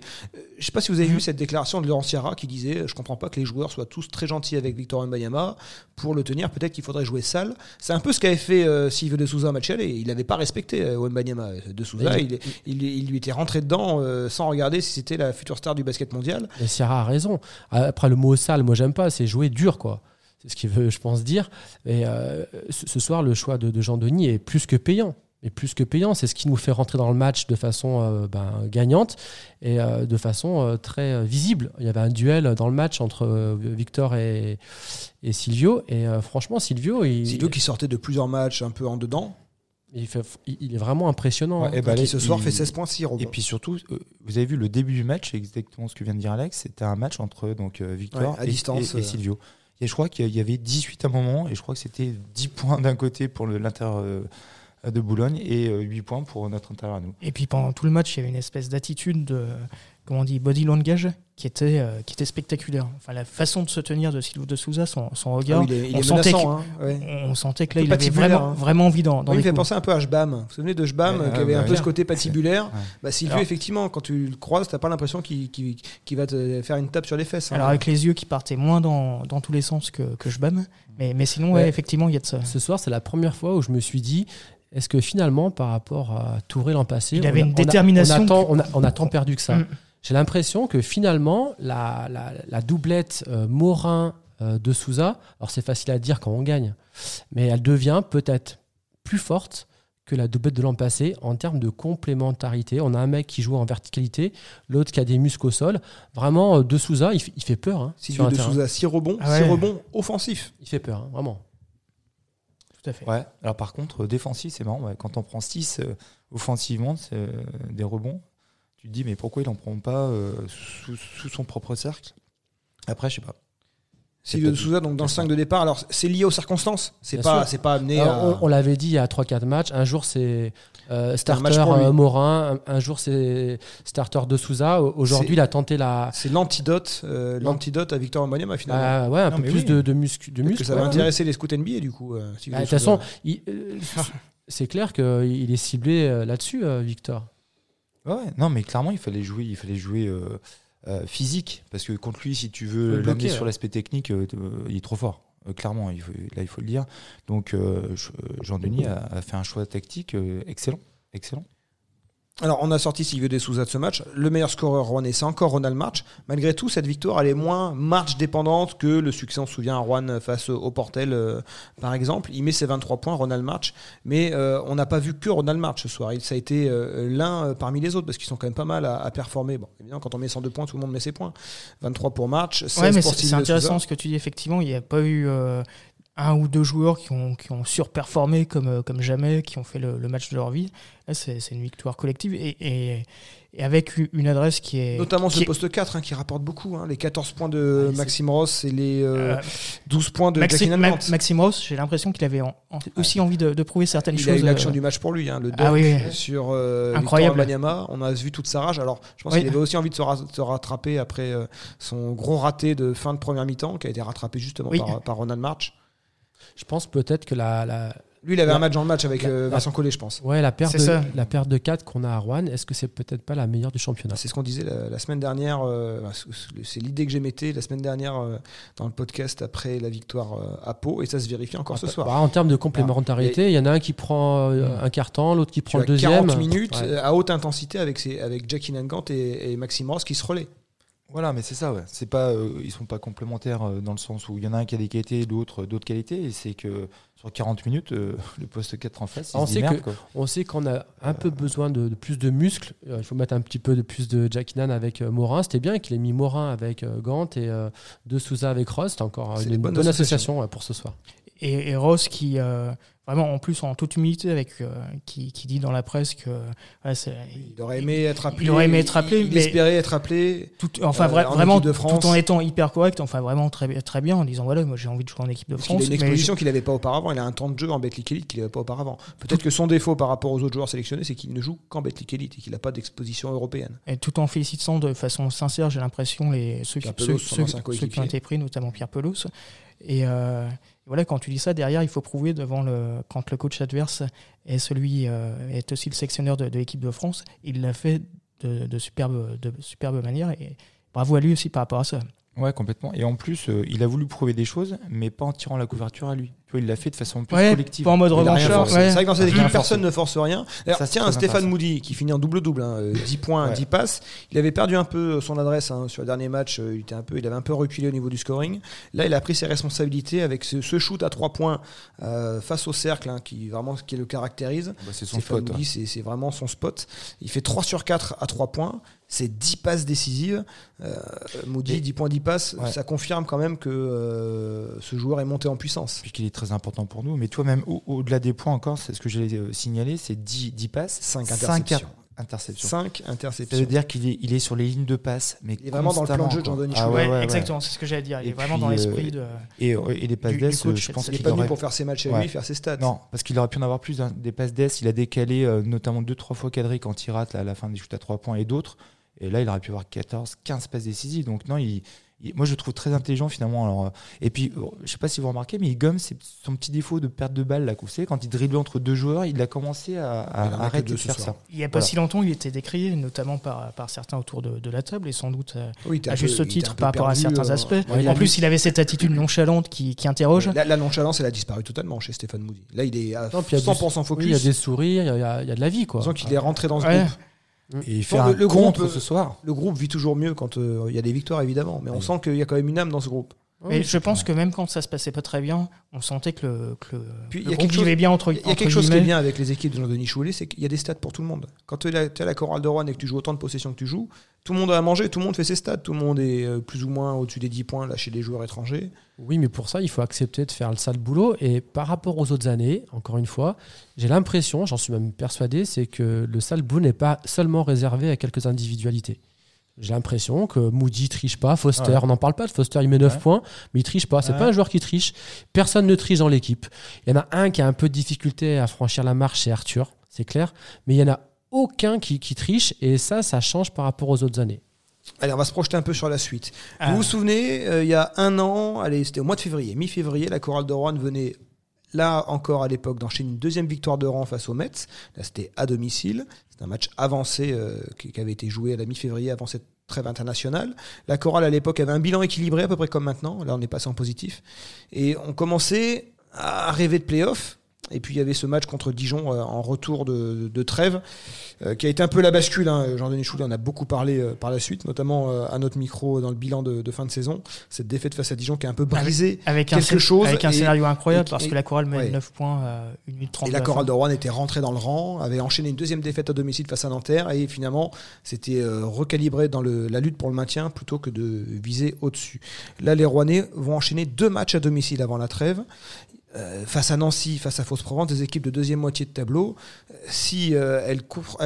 Speaker 1: Je sais pas si vous avez
Speaker 4: Mhm.
Speaker 1: vu cette déclaration de Laurent Sierra qui disait je comprends pas que les joueurs soient tous très gentils avec Victor Mbayama pour le tenir, peut-être qu'il faudrait jouer sale. C'est un peu ce qu'avait fait Silvio de Souza au match aller, il n'avait pas respecté Wembanyama de Souza, il, il- il lui était rentré dedans sans regarder si c'était la future star du basket mondial.
Speaker 4: Et Sierra a raison. Après, le mot sale, moi, j'aime pas, c'est jouer dur, quoi. C'est ce qu'il veut, je pense, dire. Et euh, ce soir, le choix de, de Jean-Denis est plus que payant. Et plus que payant, c'est ce qui nous fait rentrer dans le match de façon euh, ben, gagnante et euh, de façon euh, très visible. Il y avait un duel dans le match entre euh, Victor et, et Silvio. Et euh, franchement, Silvio, il,
Speaker 1: Silvio qui sortait de plusieurs matchs un peu en dedans,
Speaker 4: il, fait- il- il est vraiment impressionnant.
Speaker 3: Ouais,
Speaker 4: hein.
Speaker 3: et bah,
Speaker 1: ce soir
Speaker 3: il-
Speaker 1: fait 16.6 rebonds.
Speaker 3: Et puis surtout, euh, vous avez vu le début du match, exactement ce que vient de dire Alex. C'était un match entre donc euh, Victor
Speaker 1: Ouais, à
Speaker 3: et,
Speaker 1: distance,
Speaker 3: et- et
Speaker 1: euh.
Speaker 3: Silvio. Et je crois qu'il y avait 18 à un moment, et je crois que c'était 10 points d'un côté pour l'Inter de Boulogne et euh, 8 points pour notre Inter à nous.
Speaker 2: Et puis pendant tout le match, il y avait une espèce d'attitude de, comment on dit, body language qui était, euh, qui était spectaculaire. Enfin, la façon de se tenir de Silvio de Souza, son, son
Speaker 1: Ah
Speaker 2: regard,
Speaker 1: oui, il est, il
Speaker 2: on sentait
Speaker 1: menaçant. hein, ouais.
Speaker 2: on sentait que là, il avait vraiment,
Speaker 1: hein.
Speaker 2: vraiment envie d'en
Speaker 1: Oui, il me fait penser un peu à Jbam. Vous vous souvenez de Jbam,
Speaker 3: Ouais,
Speaker 1: qui avait
Speaker 3: ouais,
Speaker 1: un peu ce côté patibulaire
Speaker 3: Ouais.
Speaker 1: bah, Silvio,
Speaker 2: Alors-
Speaker 1: effectivement, quand tu le croises, t'as pas l'impression qu'il qu'il- qu'il va te faire une tape sur les fesses. hein.
Speaker 2: Alors avec les yeux qui partaient moins dans, dans tous les sens que, que je bâme. Mais, mais sinon, ouais,
Speaker 4: Ouais.
Speaker 2: effectivement, il y a de ça.
Speaker 4: Ce soir, c'est la première fois où je me suis dit est-ce que finalement, par rapport à Touré l'an passé,
Speaker 2: Il
Speaker 4: on
Speaker 2: avait
Speaker 4: a-
Speaker 2: une
Speaker 4: a-
Speaker 2: détermination
Speaker 4: On
Speaker 2: que-
Speaker 4: on a- on a tant perdu que ça.
Speaker 2: Mm.
Speaker 4: J'ai l'impression que finalement, la, la- la doublette euh, Morin euh, de Souza, alors c'est facile à dire quand on gagne, mais elle devient peut-être plus forte que la doublette de l'an passé en termes de complémentarité. On a un mec qui joue en verticalité, l'autre qui a des muscles au sol. Vraiment, euh, de Souza, il, fait- il fait peur. hein, sur
Speaker 1: Silvio
Speaker 4: un
Speaker 1: de
Speaker 4: terrain.
Speaker 1: Souza, 6 rebonds,
Speaker 2: Ah
Speaker 1: six
Speaker 2: ouais.
Speaker 1: rebonds offensifs.
Speaker 4: Il fait peur, hein, vraiment.
Speaker 2: Tout à fait.
Speaker 3: Ouais. Alors par contre, défensif, c'est marrant. ouais. Quand on prend 6 offensivement, c'est euh, des rebonds, tu te dis mais pourquoi il en prend pas euh, sous, sous son propre cercle? Après, je sais pas.
Speaker 1: Silvio de Souza, donc dans le 5 de départ. Alors, c'est lié aux circonstances. C'est pas, c'est pas amené
Speaker 4: Alors,
Speaker 1: à.
Speaker 4: on on l'avait dit il y a 3-4 matchs. Un jour, c'est euh, starter euh, Morin. Un, un jour, c'est starter de Souza. Au- Aujourd'hui, il a tenté la.
Speaker 1: C'est l'antidote, euh, l'antidote à Victor Wembanyama finalement.
Speaker 4: Ah, ouais, un
Speaker 3: Non,
Speaker 4: peu plus
Speaker 3: oui.
Speaker 4: de, de muscles. De muscles
Speaker 1: que ça va
Speaker 4: ouais.
Speaker 1: intéresser les scouts NBA du coup. euh,
Speaker 4: Bah, De toute façon, euh, c'est clair qu'il est ciblé euh, là-dessus, euh, Victor.
Speaker 3: Ouais, non, mais clairement, il fallait jouer, il fallait jouer euh, euh, physique, parce que contre lui, si tu veux l'amener
Speaker 4: bloquer,
Speaker 3: sur l'aspect technique, euh, il est trop fort. Euh, clairement, il faut- là, il faut le dire. Donc, euh, je- Jean-Denis a, a fait un choix tactique euh, excellent, excellent.
Speaker 1: Alors, on a sorti Silvio de Souza de ce match. Le meilleur scoreur rouennais, c'est encore Ronald March. Malgré tout, cette victoire, elle est moins March dépendante que le succès, on se souvient, à Rouen face au Portel, euh, par exemple. Il met ses 23 points, Ronald March. Mais euh, on n'a pas vu que Ronald March ce soir. Il, ça a été euh, l'un parmi les autres, parce qu'ils sont quand même pas mal à, à performer. Bon, évidemment, quand on met 102 points, tout le monde met ses points. 23 pour March, 16
Speaker 2: Ouais, mais
Speaker 1: pour
Speaker 2: c'est
Speaker 1: Souza.
Speaker 2: intéressant ce que tu dis. Effectivement, il n'y a pas eu un ou deux joueurs qui ont, qui ont surperformé comme, euh, comme jamais, qui ont fait le, le match de leur vie. Là, c'est une victoire collective et, et, et avec une adresse qui est.
Speaker 1: Notamment
Speaker 2: qui
Speaker 1: ce
Speaker 2: est-
Speaker 1: poste 4 hein, qui rapporte beaucoup. hein. les 14 points de
Speaker 4: Ouais,
Speaker 1: Maxime Ross et les euh,
Speaker 2: euh,
Speaker 1: 12 points de
Speaker 2: Maxi- Ma-. Maxime Ross, j'ai l'impression qu'il avait en- en- aussi envie de, de prouver certaines
Speaker 1: Il
Speaker 2: choses.
Speaker 1: a eu l'action
Speaker 2: euh,
Speaker 1: du match pour lui, hein, le dunk
Speaker 2: Ah oui, oui.
Speaker 1: sur euh,
Speaker 2: Incroyable.
Speaker 1: Wembanyama. On a vu toute sa rage. Alors, je pense
Speaker 2: Oui.
Speaker 1: qu'il avait aussi envie de se, ra- se rattraper après euh, son gros raté de fin de première mi-temps, qui a été rattrapé justement par Ronald March.
Speaker 4: Je pense peut-être que la, la,
Speaker 1: Lui, il avait
Speaker 4: La-
Speaker 1: un match dans le match avec
Speaker 4: la-
Speaker 1: euh, Vincent Collet, je pense.
Speaker 4: ouais, la, perte de, la perte de 4 qu'on a à Rouen, est-ce que c'est peut-être pas la meilleure du championnat?
Speaker 1: C'est ce qu'on disait la, la semaine dernière. euh, c'est l'idée que j'ai mettée la semaine dernière euh, dans le podcast après la victoire euh, à Pau, et ça se vérifie encore ce soir.
Speaker 4: Bah, En termes de complémentarité, il y en a un qui prend euh, un carton, l'autre qui
Speaker 1: Tu
Speaker 4: prend
Speaker 1: as
Speaker 4: le deuxième.
Speaker 1: 40 minutes
Speaker 4: Ouais.
Speaker 1: à haute intensité avec, ses, avec Jackie Nangant et, et Maxime Ross qui se relaient.
Speaker 3: Voilà, mais c'est ça, ouais. C'est pas, euh, ils sont pas complémentaires euh, dans le sens où il y en a un qui a des qualités, l'autre d'autres qualités. Et c'est que sur 40 minutes, euh, [LAUGHS] le poste 4 en face,
Speaker 4: On sait
Speaker 3: merde,
Speaker 4: que-
Speaker 3: quoi.
Speaker 4: On sait qu'on a un peu besoin de, de plus de muscles. Il faut mettre un petit peu de plus de Jack Nan avec Morin. C'était bien qu'il ait mis Morin avec Gant et De Souza avec Ross. C'était encore une bonne, association ouais, pour ce soir.
Speaker 2: Et, et Ross qui, euh, vraiment, en plus, en toute humilité, avec, euh, qui, qui dit dans la presse que. ouais,
Speaker 1: Il aurait aimé être appelé.
Speaker 2: Il aurait aimé être appelé,
Speaker 1: Il, il
Speaker 2: mais-
Speaker 1: espérait être appelé.
Speaker 2: tout, enfin,
Speaker 1: Euh,
Speaker 2: vra-
Speaker 1: en
Speaker 2: vraiment,
Speaker 1: de
Speaker 2: tout en étant hyper correct, enfin, vraiment très, très bien, en disant voilà, moi j'ai envie de jouer en équipe de
Speaker 1: Parce
Speaker 2: France.
Speaker 1: a une exposition qu'il n'avait pas auparavant. Il a un temps de jeu en Betclic Elite qu'il n'avait pas auparavant. Peut-être que son défaut par rapport aux autres joueurs sélectionnés, c'est qu'il ne joue qu'en Betclic Elite et qu'il n'a pas d'exposition européenne.
Speaker 2: Et tout en félicitant de façon sincère, j'ai l'impression, les, ceux, qui- ceux- ceux- ceux qui ont été pris, notamment Pierre Pelos. Et euh, voilà, quand tu dis ça, derrière, il faut prouver devant le, quand le coach adverse est celui, euh, est aussi le sectionneur de, l'équipe de France, il l'a fait de, de superbe, de superbe manière. Et bravo à lui aussi par rapport à ça.
Speaker 3: Ouais, complètement. Et en plus, euh, il a voulu prouver des choses, mais pas en tirant la couverture à lui. Tu vois, il l'a fait de façon plus
Speaker 2: Ouais,
Speaker 3: collective.
Speaker 2: pas en mode ouais.
Speaker 1: C'est vrai que dans cette équipe, personne ne force rien. D'ailleurs,
Speaker 3: Ça,
Speaker 1: tiens,
Speaker 3: très
Speaker 1: Stéphane. Moody, qui finit en double-double, hein, euh, 10 points,
Speaker 3: Ouais.
Speaker 1: 10 passes. Il avait perdu un peu son adresse hein, sur le dernier match. euh, Il, était un peu, il avait un peu reculé au niveau du scoring. Là, il a pris ses responsabilités avec ce, ce shoot à 3 points euh, face au cercle, hein, qui, vraiment, qui le caractérise.
Speaker 3: Bah, c'est son
Speaker 1: Stéphane
Speaker 3: spot.
Speaker 1: Moody, c'est- c'est vraiment son spot. Il fait 3 sur 4 à 3 points. C'est 10 passes décisives. Euh, Moody,
Speaker 3: Et-
Speaker 1: 10 points, 10 passes.
Speaker 3: Ouais.
Speaker 1: Ça confirme quand même que euh, ce joueur est monté en puissance.
Speaker 3: Puis qu'il est très important pour nous. Mais toi, même au- au-delà des points encore, c'est ce que j'allais euh, signaler, c'est 10, 10 passes,
Speaker 1: Cinq
Speaker 3: cinq
Speaker 1: interceptions.
Speaker 3: a- interceptions.
Speaker 1: 5
Speaker 3: Ça veut
Speaker 1: interceptions.
Speaker 3: dire qu'il est, il est sur les lignes de passe, mais
Speaker 1: Il est vraiment dans le plan de jeu de
Speaker 3: quoi. Ah ouais,
Speaker 2: Ouais,
Speaker 3: ouais, ouais.
Speaker 2: exactement, c'est ce que j'allais dire. Il
Speaker 3: Et
Speaker 2: est vraiment
Speaker 3: puis,
Speaker 2: dans
Speaker 3: euh,
Speaker 2: l'esprit de.
Speaker 3: Et, et les passes d'ess, euh, je pense qu'il
Speaker 1: pas venu pour faire ses matchs à lui, faire ses stats.
Speaker 3: Non, parce qu'il aurait pu en avoir plus hein, des passes d'ess. Il a décalé euh, notamment deux, trois fois cadré quand il rate là, à la fin des shoots à 3 points et d'autres. Et là, il aurait pu avoir 14, 15 passes décisives. Donc non, il- moi je le trouve très intelligent finalement. Alors, euh, et puis, euh, je sais pas si vous remarquez, mais il gomme son petit défaut de perte de balle. Là, vous savez, quand il dribble entre deux joueurs, il a commencé à, arrêter de faire
Speaker 1: soir.
Speaker 3: ça.
Speaker 2: Il n'y a pas
Speaker 3: Voilà.
Speaker 2: si longtemps, il était décrié, notamment par, par certains autour de, de la table, et sans doute euh,
Speaker 1: Oui,
Speaker 2: à juste
Speaker 1: peu-
Speaker 2: titre par rapport à certains
Speaker 1: euh,
Speaker 2: aspects.
Speaker 1: ouais,
Speaker 2: en plus, il avait cette attitude nonchalante qui, qui interroge.
Speaker 1: La, la nonchalance, elle a disparu totalement chez Stéphane Moody. Là, il est à
Speaker 4: Non, puis il y a du-
Speaker 1: 100% focus.
Speaker 4: Oui, il y a des sourires, il y a, il y de la vie. Quoi.
Speaker 1: Qu'il est rentré dans ce
Speaker 2: Ouais.
Speaker 1: groupe.
Speaker 3: Et un
Speaker 1: le-
Speaker 3: contre
Speaker 1: groupe,
Speaker 3: ce soir.
Speaker 1: Le groupe vit toujours mieux quand euh, il y a des victoires, évidemment. Mais on
Speaker 3: Oui.
Speaker 1: sent qu'il y a quand même une âme dans ce groupe.
Speaker 2: Mais
Speaker 4: Oui,
Speaker 2: je pense que même quand ça se passait pas très bien, on sentait que le, que le,
Speaker 1: Puis, il
Speaker 2: le
Speaker 1: y a
Speaker 2: groupe
Speaker 1: quelque chose-
Speaker 2: vivait bien entre
Speaker 1: Il y a quelque chose qui est bien avec les équipes de Jean-Denis Choulet, c'est qu'il y a des stats pour tout le monde. Quand tu es à la chorale de Rouen et que tu joues autant de possessions que tu joues, tout le monde a à manger, tout le monde fait ses stats, tout le monde est euh, plus ou moins au-dessus des 10 points là chez les joueurs étrangers.
Speaker 4: Oui, mais pour ça, il faut accepter de faire le sale boulot. Et par rapport aux autres années, encore une fois, j'ai l'impression, j'en suis même persuadé, c'est que le sale boulot n'est pas seulement réservé à quelques individualités. J'ai l'impression que Moody triche pas, Foster,
Speaker 3: Ouais.
Speaker 4: on n'en parle pas de Foster, il met 9
Speaker 3: Ouais.
Speaker 4: points, mais il triche pas. C'est
Speaker 3: Ouais.
Speaker 4: pas un joueur qui triche. Personne ne triche dans l'équipe. Il y en a un qui a un peu de difficulté à franchir la marche, c'est Arthur, c'est clair. Mais il y en a aucun qui, qui triche, et ça, ça change par rapport aux autres années.
Speaker 1: Allez, on va se projeter un peu sur la suite.
Speaker 2: Ah.
Speaker 1: Vous vous souvenez, euh, il y a un an, allez, c'était au mois de février, mi-février, la chorale de Rouen venait là encore à l'époque d'enchaîner une deuxième victoire de rang face aux Mets. Là, c'était à domicile. C'est un match avancé euh, qui, avait été joué à la mi-février avant cette trêve internationale. La chorale à l'époque avait un bilan équilibré à peu près comme maintenant. Là, on est passé en positif. Et on commençait à rêver de playoff. Et puis il y avait ce match contre Dijon euh, en retour de, de trêve, euh, qui a été un peu la bascule. Hein. Jean-Denis Choulet en a beaucoup parlé euh, par la suite, notamment euh, à notre micro dans le bilan de, de fin de saison. Cette défaite face à Dijon qui a un peu brisé.
Speaker 2: Avec un,
Speaker 1: quelque
Speaker 2: scé-
Speaker 1: chose
Speaker 2: avec un
Speaker 1: et-
Speaker 2: scénario incroyable
Speaker 1: et-
Speaker 2: parce
Speaker 1: et-
Speaker 2: que la chorale met
Speaker 1: ouais.
Speaker 2: 9 points à 1 minute 30
Speaker 1: Et la chorale
Speaker 2: fin.
Speaker 1: de Rouen était rentrée dans le rang, avait enchaîné une deuxième défaite à domicile face à Nanterre et finalement c'était euh, recalibré dans le- la lutte pour le maintien plutôt que de viser au-dessus. Là, les Rouennais vont enchaîner deux matchs à domicile avant la trêve. Euh, face à Nancy, face à Fausse-Provence, des équipes de deuxième moitié de tableau, euh, si euh, elle,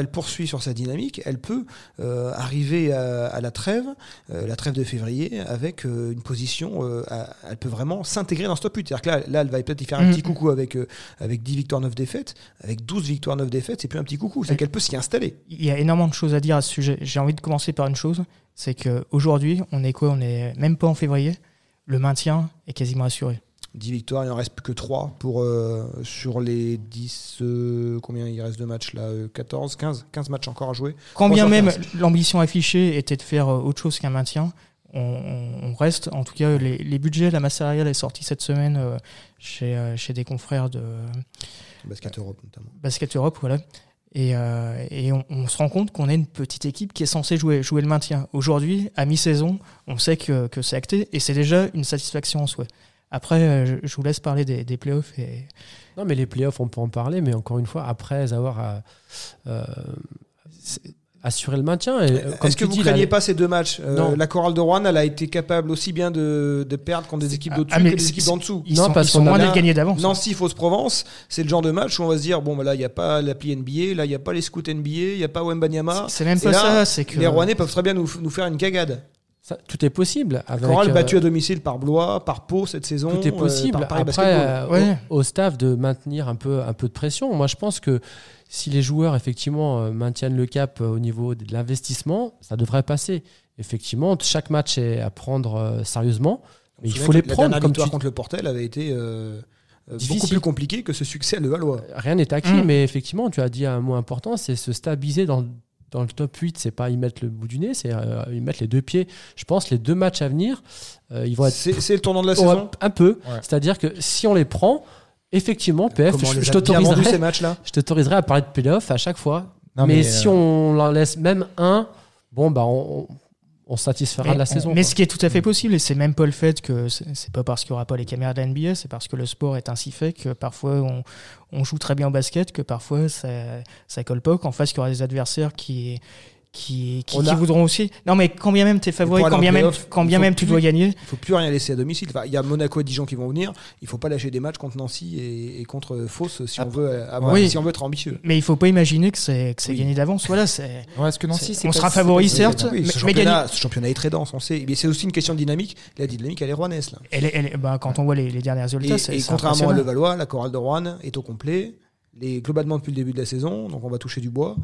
Speaker 1: poursuit sur sa dynamique, elle peut euh, arriver à, à la trêve, la trêve de février, avec une position, à- elle peut vraiment s'intégrer dans ce top 8. C'est-à-dire que là, là, elle va peut-être y faire un
Speaker 2: Mhm.
Speaker 1: petit coucou avec, avec 10 victoires, 9 défaites. Avec 12 victoires, 9 défaites, c'est plus un petit coucou, c'est qu'elle peut s'y installer.
Speaker 2: Il y a énormément de choses à dire à ce sujet. J'ai envie de commencer par une chose, c'est qu'aujourd'hui, on est quoi? On est même pas en février. Le maintien est quasiment assuré.
Speaker 1: 10 victoires, il en reste plus que 3 pour, euh, sur les 10. euh, combien il reste de matchs là euh, 14, 15 15 matchs encore à jouer.
Speaker 2: Quand bien même l'ambition affichée était de faire euh, autre chose qu'un maintien, on, reste. En tout cas, les, les budgets, la masse salariale est sortie cette semaine euh, chez, chez des confrères de
Speaker 1: Basket Europe notamment.
Speaker 2: Basket Europe, voilà. Et, euh, et on, on se rend compte qu'on est une petite équipe qui est censée jouer, jouer le maintien. Aujourd'hui, à mi-saison, on sait que, que c'est acté et c'est déjà une satisfaction en soi. Après, euh, je, je vous laisse parler des, des playoffs. Et...
Speaker 4: Non, mais les playoffs, on peut en parler, mais encore une fois, après avoir euh, euh, assuré le maintien.
Speaker 1: Est-ce que
Speaker 4: tu
Speaker 1: vous
Speaker 4: dis,
Speaker 1: craignez
Speaker 4: la-
Speaker 1: pas ces deux matchs Euh. La chorale de Rouen, elle a été capable aussi bien de, de perdre contre des équipes
Speaker 2: Ah,
Speaker 1: d'au-dessus
Speaker 2: ah,
Speaker 1: que des équipes d'en dessous.
Speaker 2: Ils
Speaker 4: Non,
Speaker 2: sont,
Speaker 4: parce qu'on a
Speaker 2: gagnés d'avance.
Speaker 1: Nancy, Fausse-Provence, c'est le genre de match où on va se dire bon, bah là, il n'y a pas l'appli NBA, là, il n'y a pas les scouts NBA, il n'y a pas Wembanyama.
Speaker 2: C'est même pas
Speaker 1: là,
Speaker 2: ça, c'est que.
Speaker 1: Les Rouennais peuvent très bien nous, nous faire une cagade.
Speaker 4: Ça- tout est possible. Avec,
Speaker 1: Chorale
Speaker 4: euh,
Speaker 1: battue à domicile par Blois, par Pau cette saison.
Speaker 4: Tout est
Speaker 1: euh,
Speaker 4: possible.
Speaker 1: par
Speaker 4: Après, euh,
Speaker 2: Ouais.
Speaker 4: au, au staff de maintenir un peu, un peu de pression. Moi, je pense que si les joueurs, effectivement, euh, maintiennent le cap euh, au niveau de l'investissement, ça devrait passer. Effectivement, chaque match est à prendre euh, sérieusement. Mais il faut les
Speaker 1: la
Speaker 4: prendre
Speaker 1: dernière
Speaker 4: comme
Speaker 1: victoire
Speaker 4: tu
Speaker 1: contre le Portel avait été euh, euh, beaucoup plus compliqué que ce succès à Levallois.
Speaker 4: Rien n'est acquis,
Speaker 2: Mm.
Speaker 4: mais effectivement, tu as dit un mot important, c'est se stabiliser dans, dans le top 8. C'est pas y mettre le bout du nez, c'est euh, y mettre les deux pieds. Je pense les deux matchs à venir, euh, ils vont être
Speaker 1: C'est c'est le tournant de la
Speaker 4: Ouais,
Speaker 1: saison?
Speaker 4: un peu.
Speaker 1: Ouais.
Speaker 4: C'est-à-dire que si on les prend, effectivement, PF, je, je t'autoriserai
Speaker 1: ces matchs-là?
Speaker 4: je t'autoriserai à parler de playoff à chaque fois.
Speaker 3: Non,
Speaker 4: mais,
Speaker 3: mais,
Speaker 4: si
Speaker 3: euh,
Speaker 4: on en laisse même un, bon, bah, on, on satisfera
Speaker 2: Mais,
Speaker 4: la saison.
Speaker 2: mais
Speaker 4: quoi.
Speaker 2: ce qui est tout à fait possible, et c'est même pas le fait que c'est pas parce qu'il n'y aura pas les caméras de la NBA, c'est parce que le sport est ainsi fait que parfois on, on joue très bien au basket, que parfois ça, ça colle pas, qu'en face il y aura des adversaires qui, qui, qui, qui
Speaker 4: a-
Speaker 2: voudront aussi. Non, mais quand bien même t'es favori, quand
Speaker 1: en
Speaker 2: bien même, quand bien même tu dois gagner,
Speaker 1: Il faut plus rien laisser à domicile. Enfin, il y a Monaco et Dijon qui vont venir. Il faut pas lâcher des matchs contre Nancy et, et contre Fos si on
Speaker 3: Après-
Speaker 1: veut avoir,
Speaker 2: Oui.
Speaker 1: si on veut être ambitieux.
Speaker 2: mais il faut pas imaginer que c'est que c'est
Speaker 1: Oui.
Speaker 2: gagné d'avance. Voilà, c'est.
Speaker 3: Ouais, parce que Nancy,
Speaker 2: on
Speaker 3: pas-
Speaker 2: sera favori, certes,
Speaker 1: Oui,
Speaker 2: mais-
Speaker 1: ce,
Speaker 2: mais
Speaker 1: championnat, ce championnat est très dense, on sait. Mais c'est aussi une question de dynamique. La dynamique, elle est rouennaise. Là.
Speaker 2: Elle est- elle est- bah, quand on voit les, les derniers résultats,
Speaker 1: Et,
Speaker 2: c'est
Speaker 1: et
Speaker 2: c'est
Speaker 1: contrairement à. Levallois, la chorale de Rouen est au complet. Les, globalement depuis le début de la saison, donc on va toucher du bois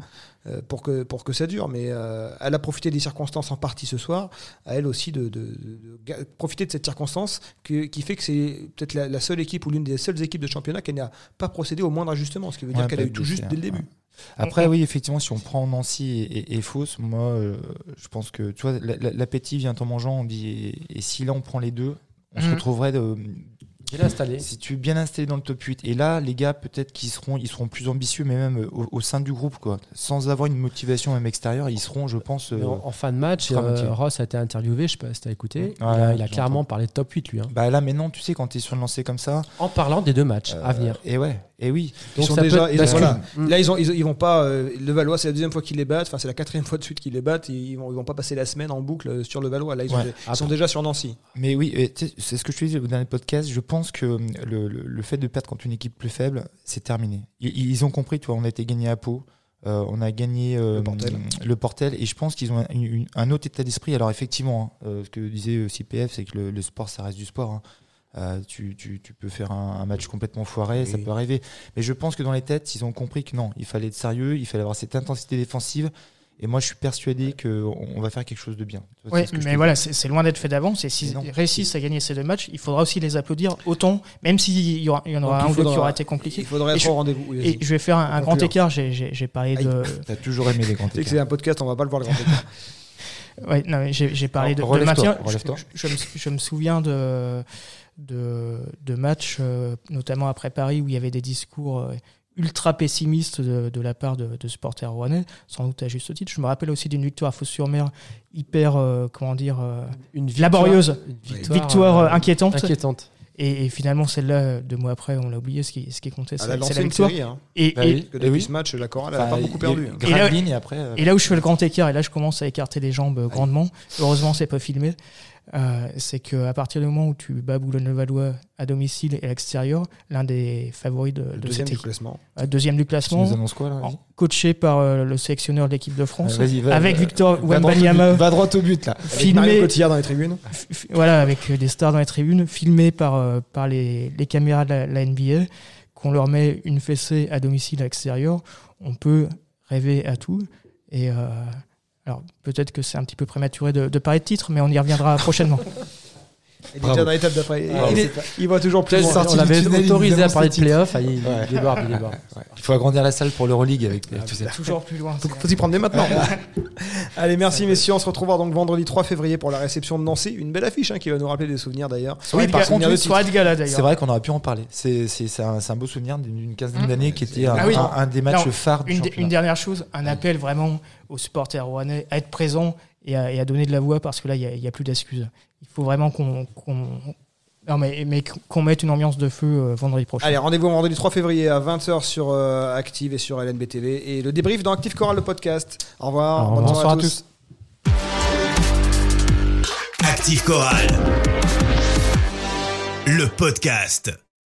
Speaker 1: euh, pour, que, pour que ça dure. Mais euh, elle a profité des circonstances en partie ce soir, à elle aussi de, de- de- de ga- profiter de cette circonstance que- qui fait que c'est peut-être la, la seule équipe ou l'une des seules équipes de championnat qui n'a pas procédé au moindre ajustement, ce qui veut dire qu'elle a eu tout juste dès le début.
Speaker 3: Après, oui, effectivement, si on prend Nancy et, et, et Fos, moi, euh, je pense que, tu vois, la- la- l'appétit vient en mangeant. On dit, et, et si là, on prend les deux, on se
Speaker 2: Mhm.
Speaker 3: retrouverait de,
Speaker 4: Bien installé.
Speaker 3: si tu es bien installé dans le top 8. Et là, les gars, peut-être qu'ils seront, ils seront plus ambitieux, mais même au, au sein du groupe, quoi. Sans avoir une motivation même extérieure, ils seront, je pense. euh,
Speaker 4: En, en fin de match, euh. Ross a été interviewé, je sais pas si tu as écouté.
Speaker 3: Ouais,
Speaker 4: il a, il a
Speaker 3: j'entends.
Speaker 4: clairement parlé de top 8, lui. hein.
Speaker 3: Bah là, maintenant, tu sais, quand tu es sur le lancer comme ça.
Speaker 4: En parlant des deux matchs
Speaker 3: euh,
Speaker 4: à venir.
Speaker 3: Et ouais, et oui.
Speaker 1: Ils sont déjà-
Speaker 4: être
Speaker 1: ils-
Speaker 4: bascule.
Speaker 1: voilà.
Speaker 4: Mm.
Speaker 1: Là, ils, ont, ils, ils vont pas. euh, le Valois, c'est la deuxième fois qu'ils les battent. Enfin, c'est la quatrième fois de suite qu'ils les battent. Ils vont, ils vont pas passer la semaine en boucle euh, sur le Valois. Là, ils,
Speaker 3: Ouais.
Speaker 1: ils sont déjà sur Nancy.
Speaker 3: Mais oui, c'est ce que je te disais au dernier podcast. Je pense que hum, le, le- le fait de perdre contre une équipe plus faible, c'est terminé. Ils, ils ont compris, tu vois, on a été gagné à Pau. euh, on a gagné euh,
Speaker 1: Le Portel.
Speaker 3: le Portel et je pense qu'ils ont un, une- un autre état d'esprit. Alors effectivement, hein, euh, ce que disait aussi PF, c'est que le, le sport, ça reste du sport. hein. Euh, tu, tu- tu peux faire un, un match complètement foiré, ça peut arriver. Mais je pense que dans les têtes, ils ont compris que non, il fallait être sérieux, il fallait avoir cette intensité défensive. Et moi, je suis persuadé qu'on on va faire quelque chose de bien. Je
Speaker 2: mais voilà, c'est loin d'être fait d'avance. Et s'ils réussissent à gagner ces deux matchs, il faudra aussi les applaudir autant, même s'il y, il en aura
Speaker 1: Donc,
Speaker 2: un
Speaker 1: il
Speaker 2: ou deux qui
Speaker 1: faudra-
Speaker 2: aura été
Speaker 1: Il
Speaker 2: compliqué.
Speaker 1: faudrait
Speaker 2: Et
Speaker 1: être au rendez-vous. Oui.
Speaker 2: Et je vais faire un, grand écart. J'ai- parlé
Speaker 1: Aïe.
Speaker 2: de.
Speaker 3: T'as toujours aimé les grands écarts.
Speaker 1: c'est un podcast, on va pas le voir le grand [LAUGHS] écart.
Speaker 2: Ouais, non, mais j'ai parlé de, de
Speaker 3: Relève-toi,
Speaker 2: maintien. Je,
Speaker 3: relève-toi.
Speaker 2: je- je me, je me souviens de, de, de matchs, euh, notamment après Paris, où il y avait des discours euh, ultra pessimistes de, de la part de, de supporters rouennais, sans doute à juste titre. Je me rappelle aussi d'une victoire à Fos-sur-Mer hyper, euh, comment dire, euh,
Speaker 4: Une victoire-
Speaker 2: laborieuse,
Speaker 4: une
Speaker 2: victoire, euh,
Speaker 4: euh,
Speaker 2: inquiétante.
Speaker 4: inquiétante.
Speaker 2: Et, et finalement, celle-là, deux mois après, on l'a oublié, ce qui, ce qui comptait, c'est la victoire.
Speaker 1: série. Hein.
Speaker 2: Et,
Speaker 3: Bah
Speaker 2: et-
Speaker 3: oui.
Speaker 1: Que depuis
Speaker 3: oui.
Speaker 1: ce match, la chorale, elle a
Speaker 3: Enfin,
Speaker 1: pas beaucoup
Speaker 3: il y a
Speaker 1: perdu. hein.
Speaker 2: Et là-
Speaker 3: ligne après. euh,
Speaker 2: Et là où je fais le grand écart, et là je commence à écarter les jambes grandement, heureusement c'est pas filmé, euh, c'est qu'à partir du moment où tu bats Boulogne-le-Valois à domicile et à l'extérieur, l'un des favoris de,
Speaker 1: Le
Speaker 2: de
Speaker 1: deuxième
Speaker 2: cette
Speaker 1: du classement.
Speaker 2: euh, deuxième du
Speaker 3: Tu
Speaker 2: classement,
Speaker 3: nous quoi là
Speaker 2: coaché par euh, le sélectionneur de l'équipe de France,
Speaker 3: Euh, vas-y, va-
Speaker 2: avec Victor Wembanyama,
Speaker 3: Va droit au but là.
Speaker 1: Avec
Speaker 2: filmé,
Speaker 1: Cotillard dans les tribunes.
Speaker 2: voilà, avec euh, des stars dans les tribunes, filmé par, euh, par les, les caméras de la, la NBA, qu'on leur met une fessée à domicile à l'extérieur, on peut rêver à tout. Et euh, alors peut-être que c'est un petit peu prématuré de, de parler de titre, mais on y reviendra prochainement. [LAUGHS]
Speaker 1: Il est
Speaker 3: Bravo.
Speaker 1: déjà dans l'étape d'après.
Speaker 4: Ah,
Speaker 1: il, il voit toujours plus
Speaker 4: On
Speaker 1: loin.
Speaker 4: l'avait
Speaker 3: tunnel,
Speaker 4: autorisé à parler de playoff, il,
Speaker 3: Ouais.
Speaker 4: il déborde, il.
Speaker 3: Il faut agrandir la salle pour l'Euroleague avec
Speaker 4: Ah,
Speaker 3: tout ça.
Speaker 2: Toujours plus loin.
Speaker 1: Faut, faut s'y prendre dès maintenant. [LAUGHS] Allez, merci messieurs. On se retrouvera donc vendredi 3 février pour la réception de Nancy. Une belle affiche hein, qui va nous rappeler des souvenirs d'ailleurs.
Speaker 2: De
Speaker 1: par de
Speaker 2: gala d'ailleurs.
Speaker 3: C'est vrai qu'on aurait pu en parler. C'est un, beau souvenir d'une quinzaine
Speaker 2: Mmh.
Speaker 3: d'années qui était un,
Speaker 2: Ah oui.
Speaker 3: un- des matchs phares du
Speaker 2: Une, dernière chose, un appel vraiment aux supporters rouennais à être présents et à, et à donner de la voix parce que là, il n'y a, plus d'excuses. Il faut vraiment qu'on qu'on- non, mais, mais qu'on mette une ambiance de feu euh, vendredi prochain.
Speaker 1: Allez, rendez-vous vendredi 3 février à 20h sur euh, Active et sur LNB TV. Et le débrief dans Active Chorale, le podcast. Au revoir.
Speaker 4: Au
Speaker 1: Bonne
Speaker 4: Bonsoir à tous.
Speaker 6: Active Chorale. Le podcast.